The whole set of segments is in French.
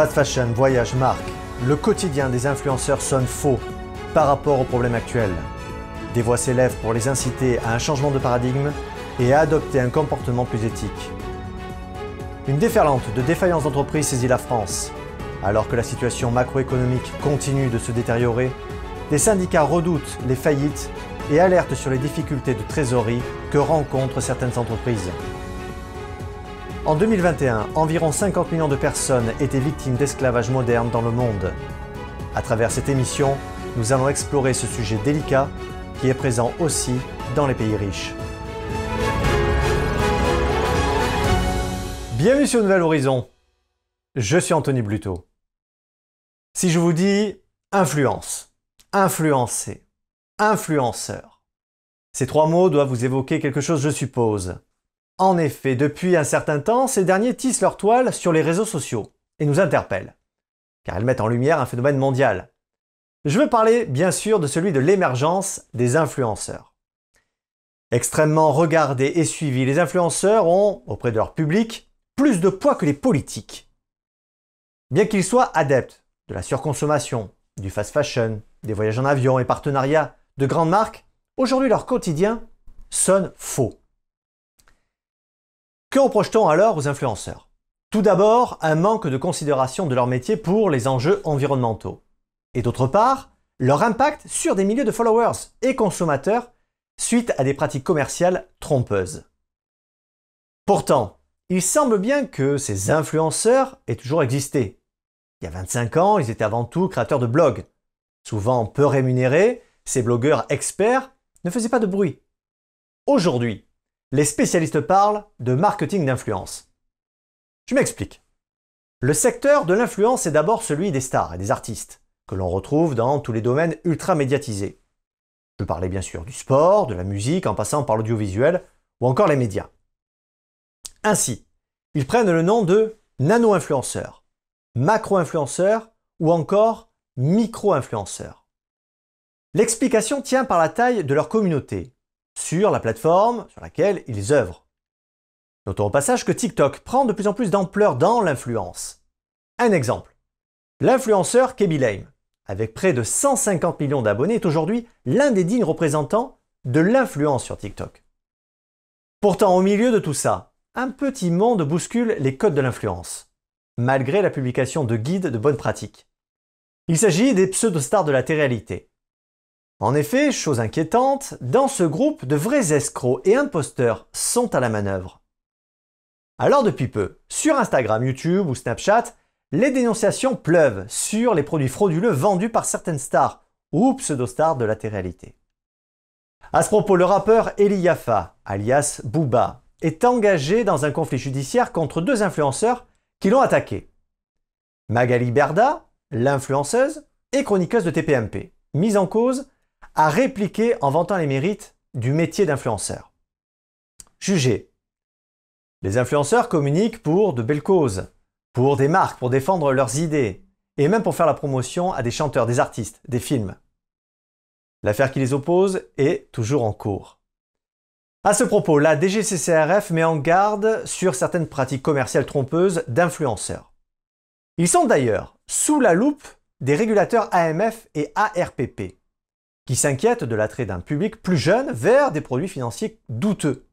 Fast fashion, voyage, marque, le quotidien des influenceurs sonne faux par rapport aux problèmes actuels. Des voix s'élèvent pour les inciter à un changement de paradigme et à adopter un comportement plus éthique. Une déferlante de défaillances d'entreprises saisit la France. Alors que la situation macroéconomique continue de se détériorer, des syndicats redoutent les faillites et alertent sur les difficultés de trésorerie que rencontrent certaines entreprises. En 2021, environ 50 millions de personnes étaient victimes d'esclavage moderne dans le monde. À travers cette émission, nous allons explorer ce sujet délicat qui est présent aussi dans les pays riches. Bienvenue sur Nouvel Horizon. Je suis Anthony Bluto. Si je vous dis influence, influencer, influenceur, ces trois mots doivent vous évoquer quelque chose, je suppose. En effet, depuis un certain temps, ces derniers tissent leur toile sur les réseaux sociaux et nous interpellent, car elles mettent en lumière un phénomène mondial. Je veux parler bien sûr de celui de l'émergence des influenceurs. Extrêmement regardés et suivis, les influenceurs ont, auprès de leur public, plus de poids que les politiques. Bien qu'ils soient adeptes de la surconsommation, du fast fashion, des voyages en avion et partenariats de grandes marques, aujourd'hui leur quotidien sonne faux. Que reproche-t-on alors aux influenceurs? Tout d'abord, un manque de considération de leur métier pour les enjeux environnementaux. Et d'autre part, leur impact sur des milliers de followers et consommateurs suite à des pratiques commerciales trompeuses. Pourtant, il semble bien que ces influenceurs aient toujours existé. Il y a 25 ans, ils étaient avant tout créateurs de blogs. Souvent peu rémunérés, ces blogueurs experts ne faisaient pas de bruit. Aujourd'hui, les spécialistes parlent de marketing d'influence. Je m'explique. Le secteur de l'influence est d'abord celui des stars et des artistes, que l'on retrouve dans tous les domaines ultra médiatisés. Je parlais bien sûr du sport, de la musique, en passant par l'audiovisuel ou encore les médias. Ainsi, ils prennent le nom de nano-influenceurs, macro-influenceurs ou encore micro-influenceurs. L'explication tient par la taille de leur communauté, sur la plateforme sur laquelle ils œuvrent. Notons au passage que TikTok prend de plus en plus d'ampleur dans l'influence. Un exemple. L'influenceur Kebi Lame, avec près de 150 millions d'abonnés, est aujourd'hui l'un des dignes représentants de l'influence sur TikTok. Pourtant, au milieu de tout ça, un petit monde bouscule les codes de l'influence, malgré la publication de guides de bonnes pratiques. Il s'agit des pseudo-stars de la télé-réalité. En effet, chose inquiétante, dans ce groupe, de vrais escrocs et imposteurs sont à la manœuvre. Alors depuis peu, sur Instagram, YouTube ou Snapchat, les dénonciations pleuvent sur les produits frauduleux vendus par certaines stars ou pseudo-stars de la télé-réalité. À ce propos, le rappeur Eli Yafa, alias Booba, est engagé dans un conflit judiciaire contre deux influenceurs qui l'ont attaqué. Magali Berda, l'influenceuse et chroniqueuse de TPMP, mise en cause à répliquer en vantant les mérites du métier d'influenceur. Jugez. Les influenceurs communiquent pour de belles causes, pour des marques, pour défendre leurs idées, et même pour faire la promotion à des chanteurs, des artistes, des films. L'affaire qui les oppose est toujours en cours. À ce propos, la DGCCRF met en garde sur certaines pratiques commerciales trompeuses d'influenceurs. Ils sont d'ailleurs sous la loupe des régulateurs AMF et ARPP qui s'inquiètent de l'attrait d'un public plus jeune vers des produits financiers douteux.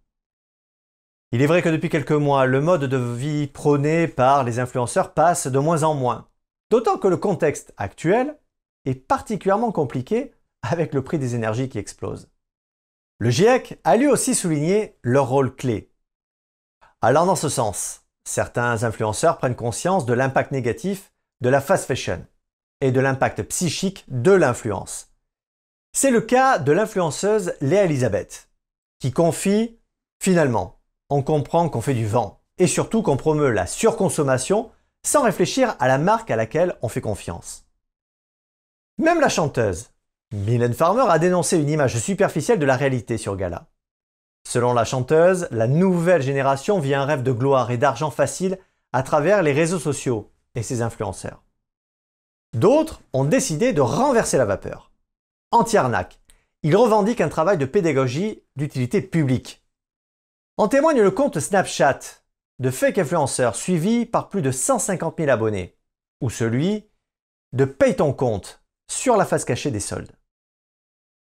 Il est vrai que depuis quelques mois, le mode de vie prôné par les influenceurs passe de moins en moins, d'autant que le contexte actuel est particulièrement compliqué avec le prix des énergies qui explose. Le GIEC a lui aussi souligné leur rôle clé. Allant dans ce sens, certains influenceurs prennent conscience de l'impact négatif de la fast fashion et de l'impact psychique de l'influence. C'est le cas de l'influenceuse Léa Elisabeth, qui confie Finalement, on comprend qu'on fait du vent, et surtout qu'on promeut la surconsommation sans réfléchir à la marque à laquelle on fait confiance. Même la chanteuse, Mylène Farmer, a dénoncé une image superficielle de la réalité sur Gala. Selon la chanteuse, la nouvelle génération vit un rêve de gloire et d'argent facile à travers les réseaux sociaux et ses influenceurs. D'autres ont décidé de renverser la vapeur anti-arnaque. Il revendique un travail de pédagogie d'utilité publique. En témoigne le compte Snapchat de fake influenceurs suivi par plus de 150 000 abonnés. ou celui de paye ton compte sur la face cachée des soldes.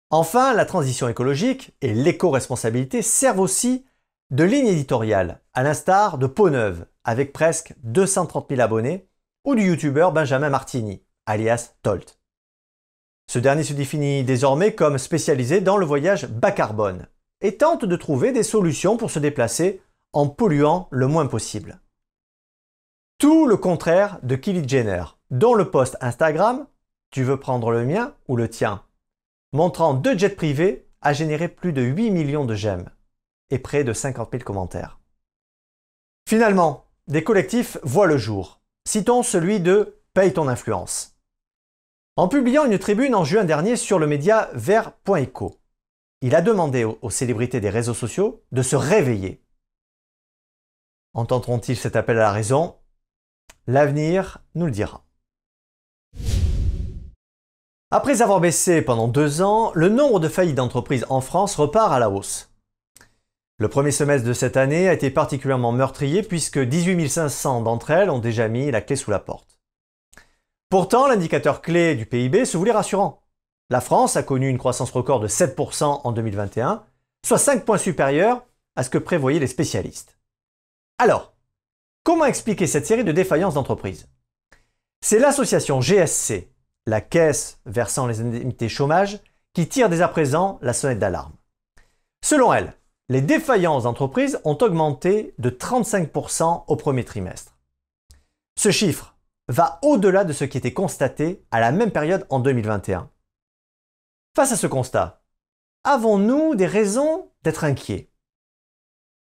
Enfin, la transition écologique et l'éco-responsabilité servent aussi de ligne éditoriale, à l'instar de Peau Neuve, avec presque 230 000 abonnés, ou du youtubeur Benjamin Martini, alias Tolt. Ce dernier se définit désormais comme spécialisé dans le voyage bas carbone et tente de trouver des solutions pour se déplacer en polluant le moins possible. Tout le contraire de Kylie Jenner, dont le post Instagram Tu veux prendre le mien ou le tien? Montrant deux jets privés a généré plus de 8 millions de j'aime et près de 50 000 commentaires. Finalement, des collectifs voient le jour. Citons celui de Paye ton influence. En publiant une tribune en juin dernier sur le média Vert.eco, il a demandé aux célébrités des réseaux sociaux de se réveiller. Entendront-ils cet appel à la raison? L'avenir nous le dira. Après avoir baissé pendant deux ans, le nombre de faillites d'entreprises en France repart à la hausse. Le premier semestre de cette année a été particulièrement meurtrier puisque 18 500 d'entre elles ont déjà mis la clé sous la porte. Pourtant, l'indicateur clé du PIB se voulait rassurant. La France a connu une croissance record de 7% en 2021, soit 5 points supérieurs à ce que prévoyaient les spécialistes. Alors, comment expliquer cette série de défaillances d'entreprises? C'est l'association GSC, la caisse versant les indemnités chômage, qui tire dès à présent la sonnette d'alarme. Selon elle, les défaillances d'entreprises ont augmenté de 35% au premier trimestre. Ce chiffre va au-delà de ce qui était constaté à la même période en 2021. Face à ce constat, avons-nous des raisons d'être inquiets?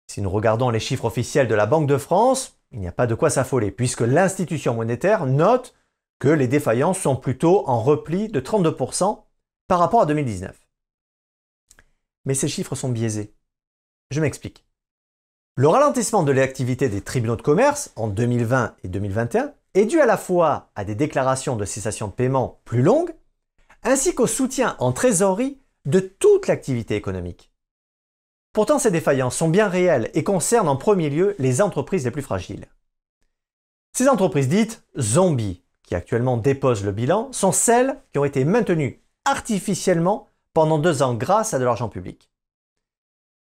Si nous regardons les chiffres officiels de la Banque de France, il n'y a pas de quoi s'affoler, puisque l'institution monétaire note que les défaillances sont plutôt en repli de 32% par rapport à 2019. Mais ces chiffres sont biaisés. Je m'explique. Le ralentissement de l'activité des tribunaux de commerce en 2020 et 2021 est dû à la fois à des déclarations de cessation de paiement plus longues, ainsi qu'au soutien en trésorerie de toute l'activité économique. Pourtant, ces défaillances sont bien réelles et concernent en premier lieu les entreprises les plus fragiles. Ces entreprises dites zombies qui actuellement déposent le bilan, sont celles qui ont été maintenues artificiellement pendant deux ans grâce à de l'argent public.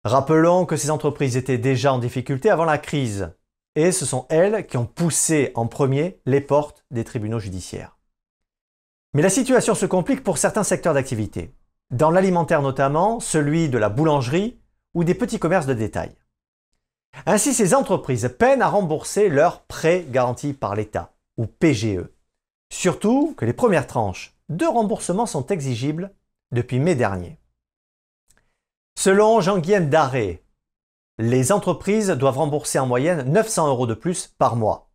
Rappelons que ces entreprises étaient déjà en difficulté avant la crise, et ce sont elles qui ont poussé en premier les portes des tribunaux judiciaires. Mais la situation se complique pour certains secteurs d'activité, dans l'alimentaire notamment, celui de la boulangerie ou des petits commerces de détail. Ainsi, ces entreprises peinent à rembourser leurs prêts garantis par l'État, ou PGE, Surtout que les premières tranches de remboursement sont exigibles depuis mai dernier. Selon Jean-Guillaume Daré, les entreprises doivent rembourser en moyenne 900 euros de plus par mois.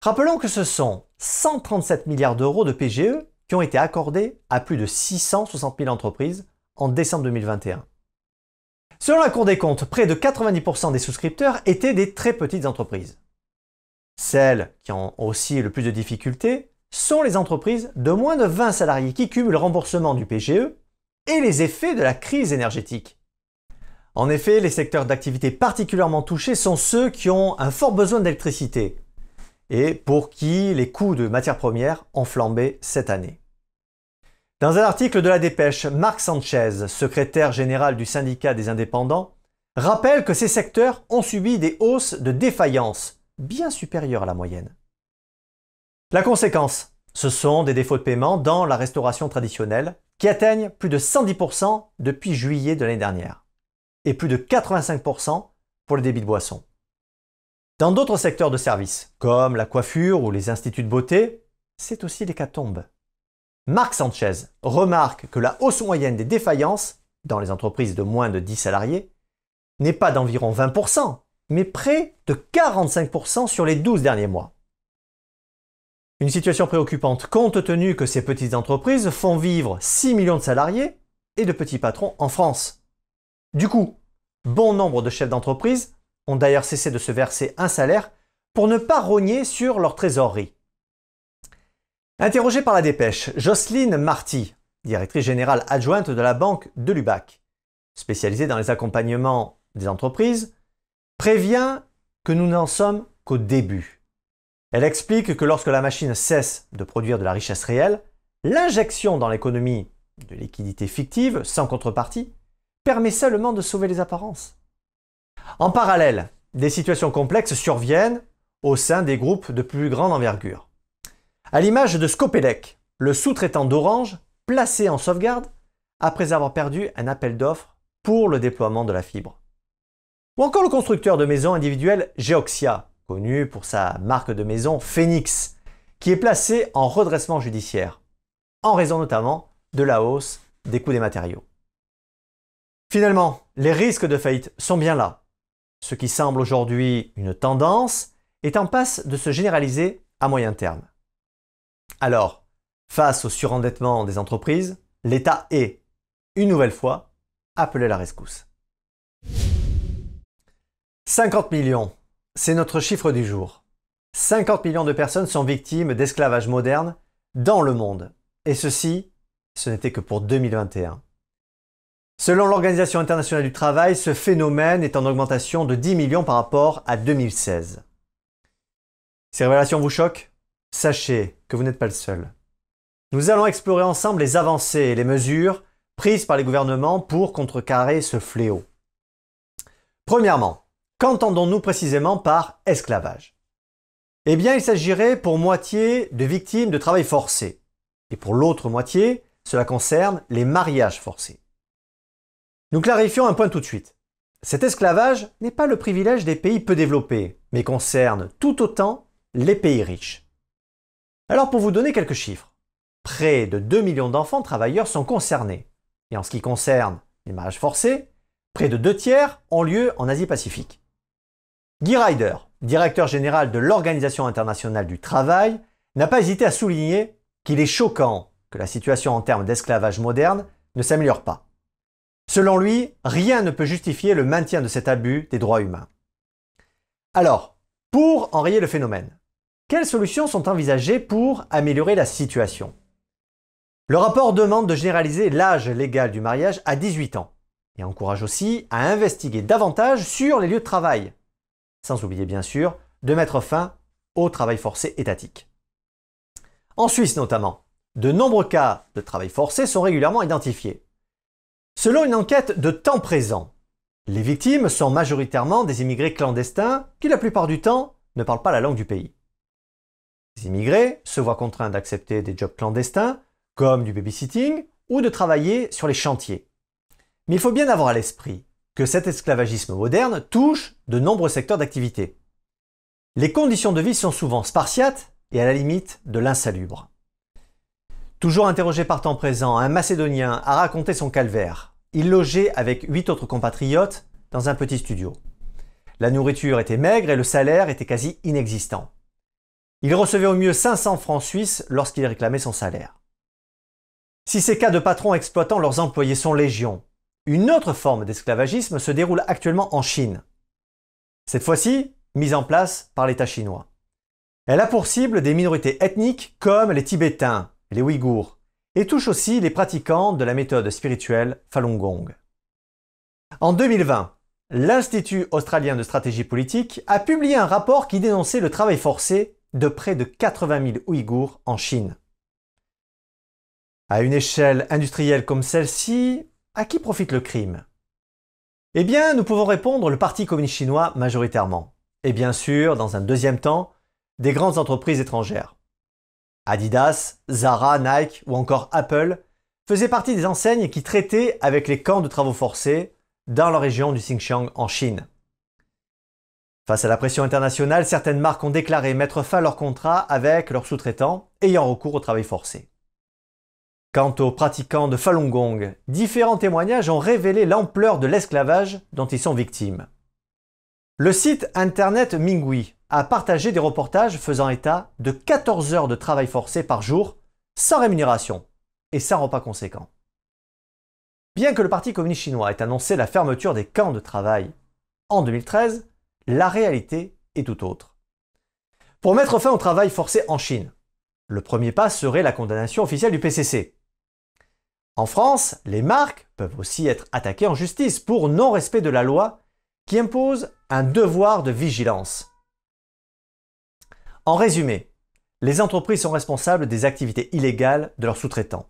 Rappelons que ce sont 137 milliards d'euros de PGE qui ont été accordés à plus de 660 000 entreprises en décembre 2021. Selon la Cour des comptes, près de 90% des souscripteurs étaient des très petites entreprises. Celles qui ont aussi le plus de difficultés sont les entreprises de moins de 20 salariés qui cumulent le remboursement du PGE et les effets de la crise énergétique. En effet, les secteurs d'activité particulièrement touchés sont ceux qui ont un fort besoin d'électricité et pour qui les coûts de matières premières ont flambé cette année. Dans un article de la dépêche, Marc Sanchez, secrétaire général du syndicat des indépendants, rappelle que ces secteurs ont subi des hausses de défaillance bien supérieure à la moyenne. La conséquence, ce sont des défauts de paiement dans la restauration traditionnelle qui atteignent plus de 110% depuis juillet de l'année dernière et plus de 85% pour le débit de boisson. Dans d'autres secteurs de services, comme la coiffure ou les instituts de beauté, c'est aussi l'hécatombe. Marc Sanchez remarque que la hausse moyenne des défaillances dans les entreprises de moins de 10 salariés n'est pas d'environ 20%, mais près de 45% sur les 12 derniers mois. Une situation préoccupante compte tenu que ces petites entreprises font vivre 6 millions de salariés et de petits patrons en France. Du coup, bon nombre de chefs d'entreprise ont d'ailleurs cessé de se verser un salaire pour ne pas rogner sur leur trésorerie. Interrogée par la dépêche, Jocelyne Marty, directrice générale adjointe de la banque de Lubac, spécialisée dans les accompagnements des entreprises, prévient que nous n'en sommes qu'au début. Elle explique que lorsque la machine cesse de produire de la richesse réelle, l'injection dans l'économie de liquidités fictives, sans contrepartie, permet seulement de sauver les apparences. En parallèle, des situations complexes surviennent au sein des groupes de plus grande envergure. À l'image de Scopelec, le sous-traitant d'Orange, placé en sauvegarde après avoir perdu un appel d'offres pour le déploiement de la fibre. Ou encore le constructeur de maisons individuelles Geoxia, connu pour sa marque de maison Phoenix, qui est placé en redressement judiciaire, en raison notamment de la hausse des coûts des matériaux. Finalement, les risques de faillite sont bien là. Ce qui semble aujourd'hui une tendance est en passe de se généraliser à moyen terme. Alors, face au surendettement des entreprises, l'État est, une nouvelle fois, appelé à la rescousse. 50 millions, c'est notre chiffre du jour. 50 millions de personnes sont victimes d'esclavage moderne dans le monde. Et ceci, ce n'était que pour 2021. Selon l'Organisation internationale du travail, ce phénomène est en augmentation de 10 millions par rapport à 2016. Ces révélations vous choquent? Sachez que vous n'êtes pas le seul. Nous allons explorer ensemble les avancées et les mesures prises par les gouvernements pour contrecarrer ce fléau. Premièrement, qu'entendons-nous précisément par esclavage? Eh bien, il s'agirait pour moitié de victimes de travail forcé, et pour l'autre moitié, cela concerne les mariages forcés. Nous clarifions un point tout de suite. Cet esclavage n'est pas le privilège des pays peu développés, mais concerne tout autant les pays riches. Alors pour vous donner quelques chiffres, près de 2 millions d'enfants travailleurs sont concernés. Et en ce qui concerne les mariages forcés, près de deux tiers ont lieu en Asie-Pacifique. Guy Ryder, directeur général de l'Organisation internationale du travail, n'a pas hésité à souligner qu'il est choquant que la situation en termes d'esclavage moderne ne s'améliore pas. Selon lui, rien ne peut justifier le maintien de cet abus des droits humains. Alors, pour enrayer le phénomène, quelles solutions sont envisagées pour améliorer la situation? Le rapport demande de généraliser l'âge légal du mariage à 18 ans et encourage aussi à investiguer davantage sur les lieux de travail, sans oublier bien sûr de mettre fin au travail forcé étatique. En Suisse notamment, de nombreux cas de travail forcé sont régulièrement identifiés. Selon une enquête de temps présent, les victimes sont majoritairement des immigrés clandestins qui la plupart du temps ne parlent pas la langue du pays. Les immigrés se voient contraints d'accepter des jobs clandestins, comme du babysitting, ou de travailler sur les chantiers. Mais il faut bien avoir à l'esprit que cet esclavagisme moderne touche de nombreux secteurs d'activité. Les conditions de vie sont souvent spartiates et à la limite de l'insalubre. Toujours interrogé par temps présent, un Macédonien a raconté son calvaire. Il logeait avec huit autres compatriotes dans un petit studio. La nourriture était maigre et le salaire était quasi inexistant. Il recevait au mieux 500 francs suisses lorsqu'il réclamait son salaire. Si ces cas de patrons exploitant leurs employés sont légion, une autre forme d'esclavagisme se déroule actuellement en Chine. Cette fois-ci, mise en place par l'État chinois. Elle a pour cible des minorités ethniques comme les Tibétains, les Ouïghours, et touche aussi les pratiquants de la méthode spirituelle Falun Gong. En 2020, l'Institut australien de stratégie politique a publié un rapport qui dénonçait le travail forcé de près de 80 000 Ouïghours en Chine. À une échelle industrielle comme celle-ci, à qui profite le crime? Eh bien, nous pouvons répondre le Parti communiste chinois majoritairement. Et bien sûr, dans un deuxième temps, des grandes entreprises étrangères. Adidas, Zara, Nike ou encore Apple faisaient partie des enseignes qui traitaient avec les camps de travaux forcés dans la région du Xinjiang en Chine. Face à la pression internationale, certaines marques ont déclaré mettre fin à leur contrat avec leurs sous-traitants ayant recours au travail forcé. Quant aux pratiquants de Falun Gong, différents témoignages ont révélé l'ampleur de l'esclavage dont ils sont victimes. Le site internet Mingui a partagé des reportages faisant état de 14 heures de travail forcé par jour, sans rémunération et sans repas conséquent. Bien que le Parti communiste chinois ait annoncé la fermeture des camps de travail en 2013, la réalité est tout autre. Pour mettre fin au travail forcé en Chine, le premier pas serait la condamnation officielle du PCC. En France, les marques peuvent aussi être attaquées en justice pour non-respect de la loi qui impose un devoir de vigilance En résumé, les entreprises sont responsables des activités illégales de leurs sous-traitants.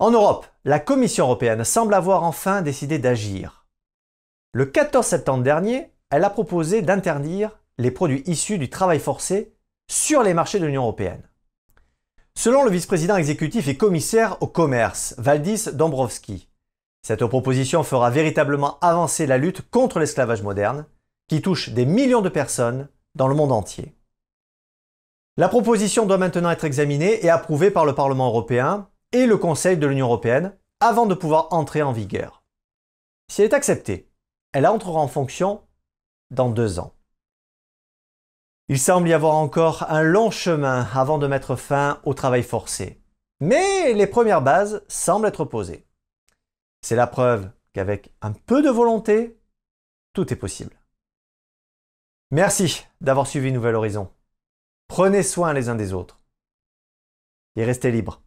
En Europe, la Commission européenne semble avoir enfin décidé d'agir. Le 14 septembre dernier, elle a proposé d'interdire les produits issus du travail forcé sur les marchés de l'Union européenne. Selon le vice-président exécutif et commissaire au commerce, Valdis Dombrovski, cette proposition fera véritablement avancer la lutte contre l'esclavage moderne, qui touche des millions de personnes dans le monde entier. La proposition doit maintenant être examinée et approuvée par le Parlement européen et le Conseil de l'Union européenne avant de pouvoir entrer en vigueur. Si elle est acceptée, elle entrera en fonction dans deux ans. Il semble y avoir encore un long chemin avant de mettre fin au travail forcé. Mais les premières bases semblent être posées. C'est la preuve qu'avec un peu de volonté, tout est possible. Merci d'avoir suivi Nouvel Horizon. Prenez soin les uns des autres. Et restez libres.